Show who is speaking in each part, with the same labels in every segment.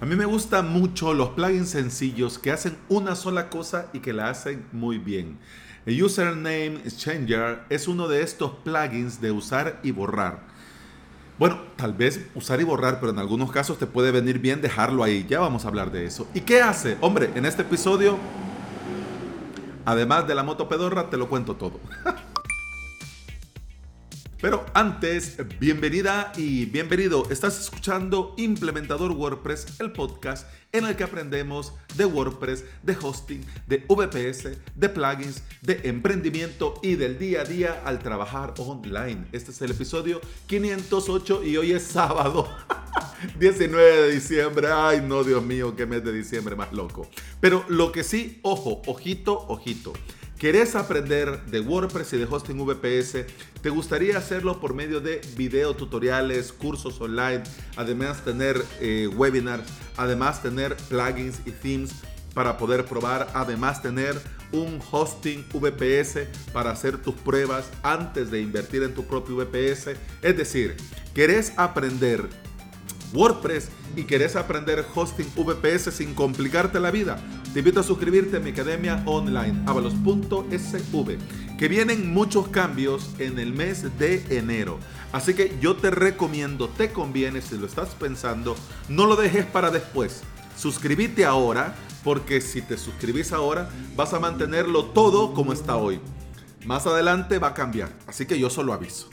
Speaker 1: A mí me gustan mucho los plugins sencillos que hacen una sola cosa y que la hacen muy bien. El Username Changer es uno de estos plugins de usar y borrar. Bueno, tal vez usar y borrar, pero en algunos casos te puede venir bien dejarlo ahí. Ya vamos a hablar de eso. ¿Y qué hace? Hombre, en este episodio, además de la moto pedorra, te lo cuento todo. Pero antes, bienvenida y bienvenido. Estás escuchando Implementador WordPress, el podcast en el que aprendemos de WordPress, de hosting, de VPS, de plugins, de emprendimiento y del día a día al trabajar online. Este es el episodio 508 y hoy es sábado. 19 de diciembre. Ay, no, Dios mío, qué mes de diciembre más loco. Pero lo que sí, ojo, ojito, ojito. ¿Querés aprender de WordPress y de hosting VPS? ¿Te gustaría hacerlo por medio de video tutoriales, cursos online, además tener eh, webinars, además tener plugins y themes para poder probar, además tener un hosting VPS para hacer tus pruebas antes de invertir en tu propio VPS? Es decir, ¿querés aprender WordPress y querés aprender hosting VPS sin complicarte la vida? Te invito a suscribirte a mi academia online, avalos.sv, que vienen muchos cambios en el mes de enero. Así que yo te recomiendo, te conviene, si lo estás pensando, no lo dejes para después. Suscríbete ahora, porque si te suscribís ahora, vas a mantenerlo todo como está hoy. Más adelante va a cambiar, así que yo solo aviso.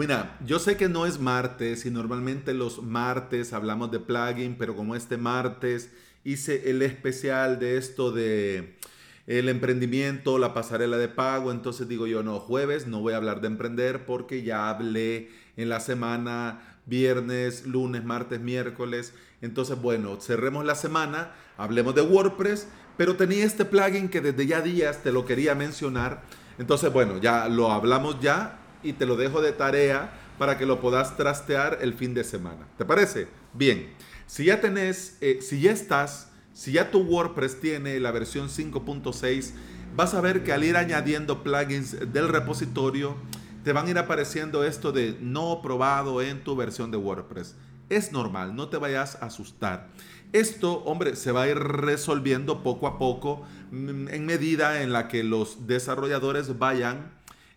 Speaker 1: Mira, yo sé que no es martes y normalmente los martes hablamos de plugin, pero como este martes hice el especial de esto de el emprendimiento, la pasarela de pago, entonces digo yo, no, jueves no voy a hablar de emprender porque ya hablé en la semana, viernes, lunes, martes, miércoles. Entonces, bueno, cerremos la semana, hablemos de WordPress, pero tenía este plugin que desde ya días te lo quería mencionar. Entonces, bueno, ya lo hablamos ya y te lo dejo de tarea para que lo puedas trastear el fin de semana. ¿Te parece? Bien. Si ya tenés, eh, si ya estás, si ya tu WordPress tiene la versión 5.6, vas a ver que al ir añadiendo plugins del repositorio, te van a ir apareciendo esto de no probado en tu versión de WordPress. Es normal, no te vayas a asustar. Esto, hombre, se va a ir resolviendo poco a poco mm, en medida en la que los desarrolladores vayan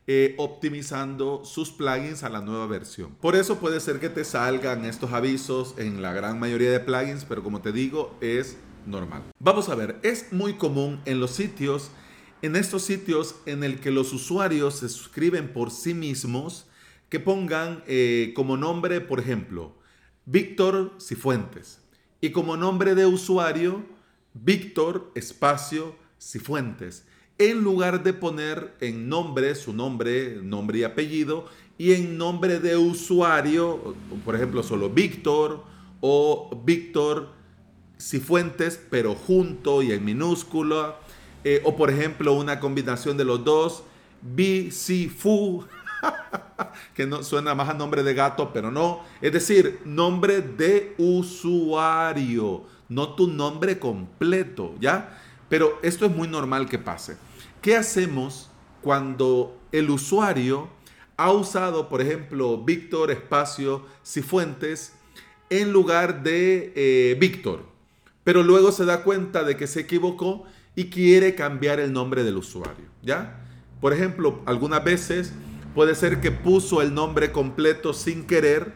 Speaker 1: eh, optimizando sus plugins a la nueva versión. Por eso puede ser que te salgan estos avisos en la gran mayoría de plugins, pero como te digo, es normal. Vamos a ver, es muy común en los sitios, en estos sitios en el que los usuarios se suscriben por sí mismos, que pongan eh, como nombre, por ejemplo, Víctor Cifuentes. Y como nombre de usuario, Víctor Espacio Cifuentes en lugar de poner en nombre su nombre, nombre y apellido, y en nombre de usuario, por ejemplo, solo Víctor o Víctor Cifuentes, pero junto y en minúscula, eh, o por ejemplo, una combinación de los dos, Fu, que no suena más a nombre de gato, pero no, es decir, nombre de usuario, no tu nombre completo, ¿ya? Pero esto es muy normal que pase. ¿Qué hacemos cuando el usuario ha usado, por ejemplo, Víctor Espacio Cifuentes en lugar de eh, Víctor? Pero luego se da cuenta de que se equivocó y quiere cambiar el nombre del usuario, ¿ya? Por ejemplo, algunas veces puede ser que puso el nombre completo sin querer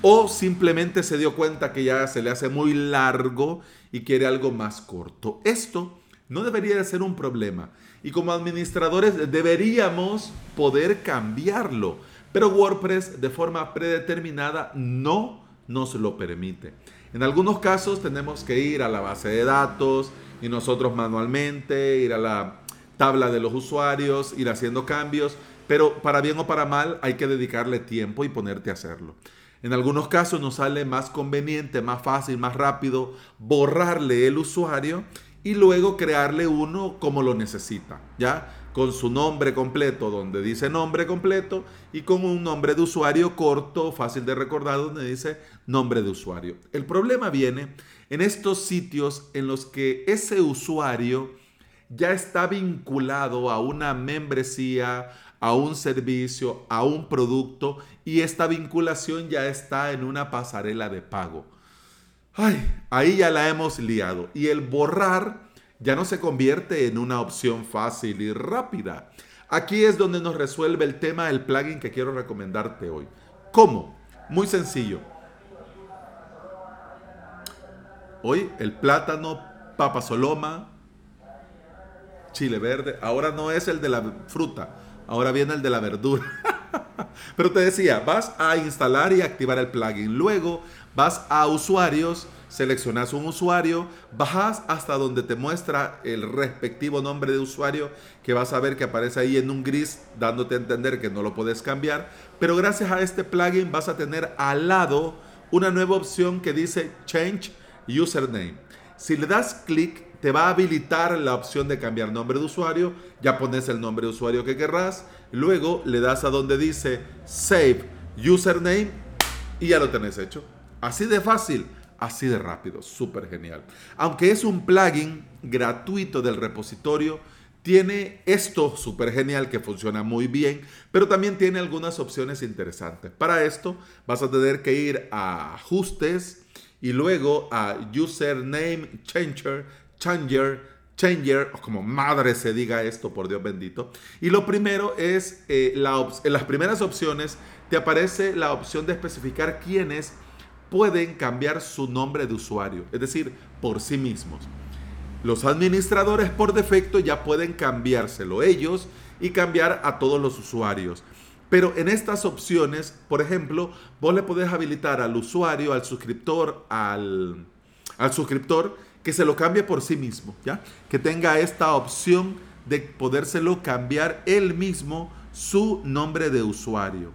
Speaker 1: o simplemente se dio cuenta que ya se le hace muy largo y quiere algo más corto. Esto no debería de ser un problema y como administradores deberíamos poder cambiarlo, pero WordPress de forma predeterminada no nos lo permite. En algunos casos tenemos que ir a la base de datos y nosotros manualmente ir a la tabla de los usuarios, ir haciendo cambios, pero para bien o para mal hay que dedicarle tiempo y ponerte a hacerlo. En algunos casos nos sale más conveniente, más fácil, más rápido borrarle el usuario y luego crearle uno como lo necesita, ¿ya? Con su nombre completo, donde dice nombre completo, y con un nombre de usuario corto, fácil de recordar, donde dice nombre de usuario. El problema viene en estos sitios en los que ese usuario ya está vinculado a una membresía, a un servicio, a un producto y esta vinculación ya está en una pasarela de pago. Ay, ahí ya la hemos liado. Y el borrar ya no se convierte en una opción fácil y rápida. Aquí es donde nos resuelve el tema del plugin que quiero recomendarte hoy. ¿Cómo? Muy sencillo. Hoy el plátano, papa soloma, chile verde, ahora no es el de la fruta, ahora viene el de la verdura. Pero te decía, vas a instalar y activar el plugin. Luego vas a usuarios seleccionas un usuario, bajas hasta donde te muestra el respectivo nombre de usuario que vas a ver que aparece ahí en un gris dándote a entender que no lo puedes cambiar, pero gracias a este plugin vas a tener al lado una nueva opción que dice Change Username. Si le das clic te va a habilitar la opción de cambiar nombre de usuario, ya pones el nombre de usuario que querrás, luego le das a donde dice Save Username y ya lo tenés hecho. Así de fácil así de rápido, súper genial. Aunque es un plugin gratuito del repositorio, tiene esto súper genial que funciona muy bien, pero también tiene algunas opciones interesantes. Para esto vas a tener que ir a ajustes y luego a username changer, changer, changer, o como madre se diga esto, por Dios bendito. Y lo primero es, eh, en las primeras opciones te aparece la opción de especificar quién es pueden cambiar su nombre de usuario, es decir, por sí mismos. Los administradores por defecto ya pueden cambiárselo ellos y cambiar a todos los usuarios. Pero en estas opciones, por ejemplo, vos le podés habilitar al usuario, al suscriptor, al, al suscriptor que se lo cambie por sí mismo, ¿ya? Que tenga esta opción de podérselo cambiar él mismo su nombre de usuario.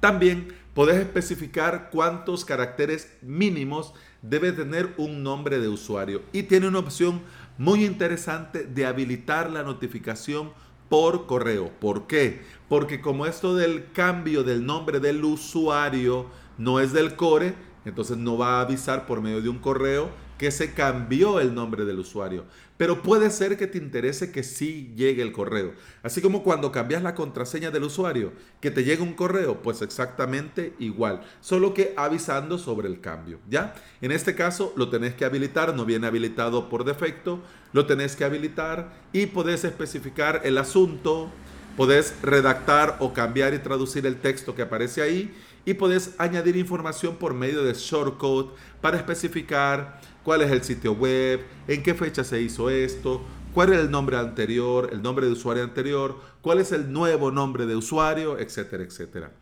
Speaker 1: También podés especificar cuántos caracteres mínimos debe tener un nombre de usuario. Y tiene una opción muy interesante de habilitar la notificación por correo. ¿Por qué? Porque como esto del cambio del nombre del usuario no es del core, entonces no va a avisar por medio de un correo que se cambió el nombre del usuario. Pero puede ser que te interese que sí llegue el correo. Así como cuando cambias la contraseña del usuario, que te llegue un correo, pues exactamente igual, solo que avisando sobre el cambio, ¿ya? En este caso lo tenés que habilitar, no viene habilitado por defecto, lo tenés que habilitar y podés especificar el asunto, podés redactar o cambiar y traducir el texto que aparece ahí y podés añadir información por medio de shortcode para especificar cuál es el sitio web, en qué fecha se hizo esto, cuál es el nombre anterior, el nombre de usuario anterior, cuál es el nuevo nombre de usuario, etcétera, etcétera.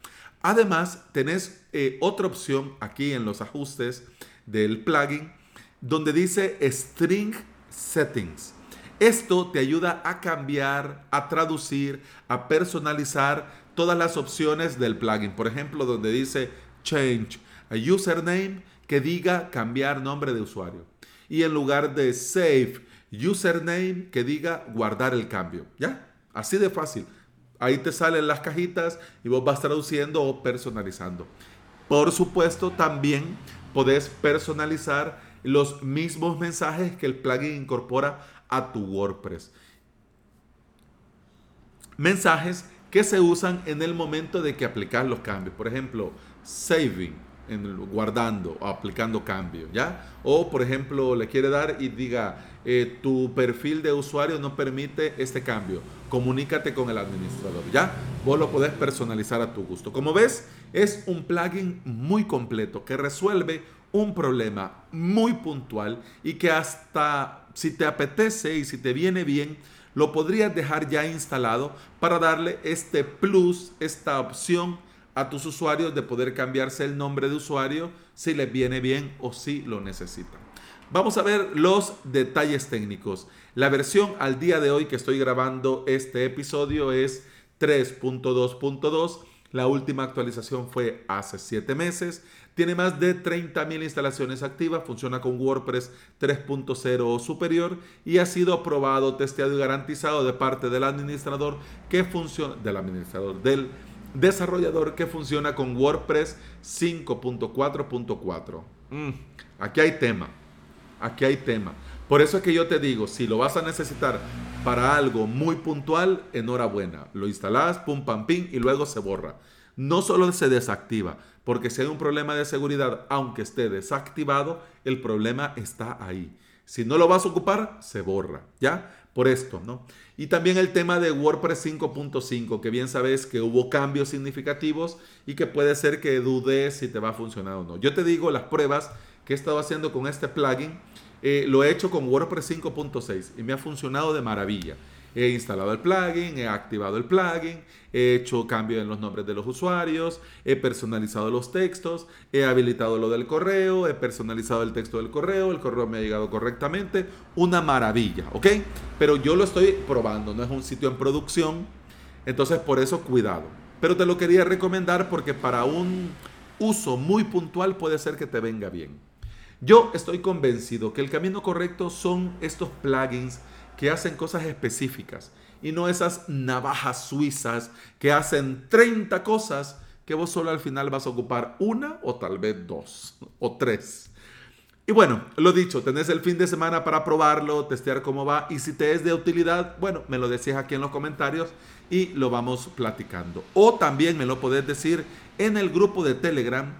Speaker 1: Además, tenés eh, otra opción aquí en los ajustes del plugin donde dice String Settings. Esto te ayuda a cambiar, a traducir, a personalizar todas las opciones del plugin. Por ejemplo, donde dice Change a Username, que diga cambiar nombre de usuario. Y en lugar de save username, que diga guardar el cambio. ¿Ya? Así de fácil. Ahí te salen las cajitas y vos vas traduciendo o personalizando. Por supuesto, también podés personalizar los mismos mensajes que el plugin incorpora a tu WordPress. Mensajes que se usan en el momento de que aplicas los cambios. Por ejemplo, saving en guardando o aplicando cambio, ¿ya? O, por ejemplo, le quiere dar y diga, eh, tu perfil de usuario no permite este cambio, comunícate con el administrador, ¿ya? Vos lo podés personalizar a tu gusto. Como ves, es un plugin muy completo que resuelve un problema muy puntual y que hasta si te apetece y si te viene bien, lo podrías dejar ya instalado para darle este plus, esta opción a tus usuarios de poder cambiarse el nombre de usuario si les viene bien o si lo necesitan. Vamos a ver los detalles técnicos. La versión al día de hoy que estoy grabando este episodio es 3.2.2. La última actualización fue hace 7 meses. Tiene más de 30.000 instalaciones activas, funciona con WordPress 3.0 o superior y ha sido aprobado, testeado y garantizado de parte del administrador que funciona, del administrador, del desarrollador que funciona con WordPress 5.4.4. Mm, aquí hay tema, aquí hay tema. Por eso es que yo te digo, si lo vas a necesitar para algo muy puntual, enhorabuena. Lo instalas, pum, pam, pim, y luego se borra. No solo se desactiva, porque si hay un problema de seguridad, aunque esté desactivado, el problema está ahí. Si no lo vas a ocupar, se borra, ¿ya? Por esto, ¿no? Y también el tema de WordPress 5.5, que bien sabes que hubo cambios significativos y que puede ser que dudes si te va a funcionar o no. Yo te digo las pruebas que he estado haciendo con este plugin, eh, lo he hecho con WordPress 5.6 y me ha funcionado de maravilla. He instalado el plugin, he activado el plugin, he hecho cambios en los nombres de los usuarios, he personalizado los textos, he habilitado lo del correo, he personalizado el texto del correo, el correo me ha llegado correctamente. Una maravilla, ¿ok? Pero yo lo estoy probando, no es un sitio en producción, entonces por eso cuidado. Pero te lo quería recomendar porque para un uso muy puntual puede ser que te venga bien. Yo estoy convencido que el camino correcto son estos plugins que hacen cosas específicas y no esas navajas suizas que hacen 30 cosas que vos solo al final vas a ocupar una o tal vez dos o tres. Y bueno, lo dicho, tenés el fin de semana para probarlo, testear cómo va y si te es de utilidad, bueno, me lo decís aquí en los comentarios y lo vamos platicando. O también me lo podés decir en el grupo de Telegram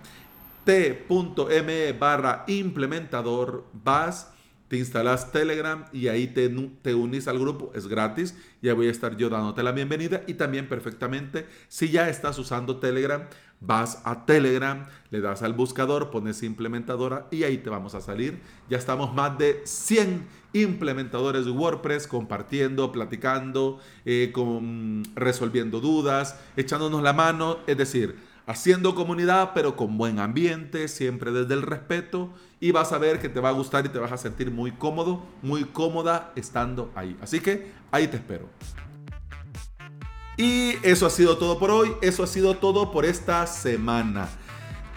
Speaker 1: t.me barra implementador, vas te instalas Telegram y ahí te, te unís al grupo, es gratis, ya voy a estar yo dándote la bienvenida y también perfectamente, si ya estás usando Telegram, vas a Telegram, le das al buscador, pones implementadora y ahí te vamos a salir. Ya estamos más de 100 implementadores de WordPress compartiendo, platicando, eh, con, resolviendo dudas, echándonos la mano, es decir, haciendo comunidad, pero con buen ambiente, siempre desde el respeto, y vas a ver que te va a gustar y te vas a sentir muy cómodo, muy cómoda estando ahí. Así que ahí te espero. Y eso ha sido todo por hoy, eso ha sido todo por esta semana.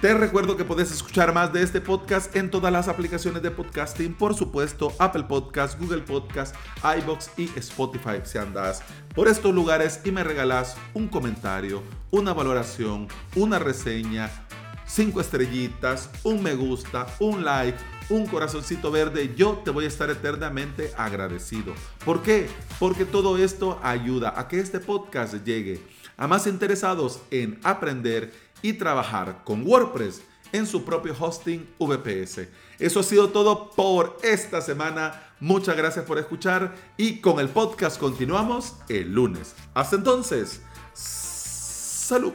Speaker 1: Te recuerdo que puedes escuchar más de este podcast en todas las aplicaciones de podcasting, por supuesto, Apple Podcast, Google Podcast, iBox y Spotify si andas por estos lugares y me regalas un comentario, una valoración, una reseña, cinco estrellitas, un me gusta, un like, un corazoncito verde, yo te voy a estar eternamente agradecido. ¿Por qué? Porque todo esto ayuda a que este podcast llegue a más interesados en aprender y trabajar con WordPress en su propio hosting VPS. Eso ha sido todo por esta semana. Muchas gracias por escuchar y con el podcast continuamos el lunes. Hasta entonces, salud.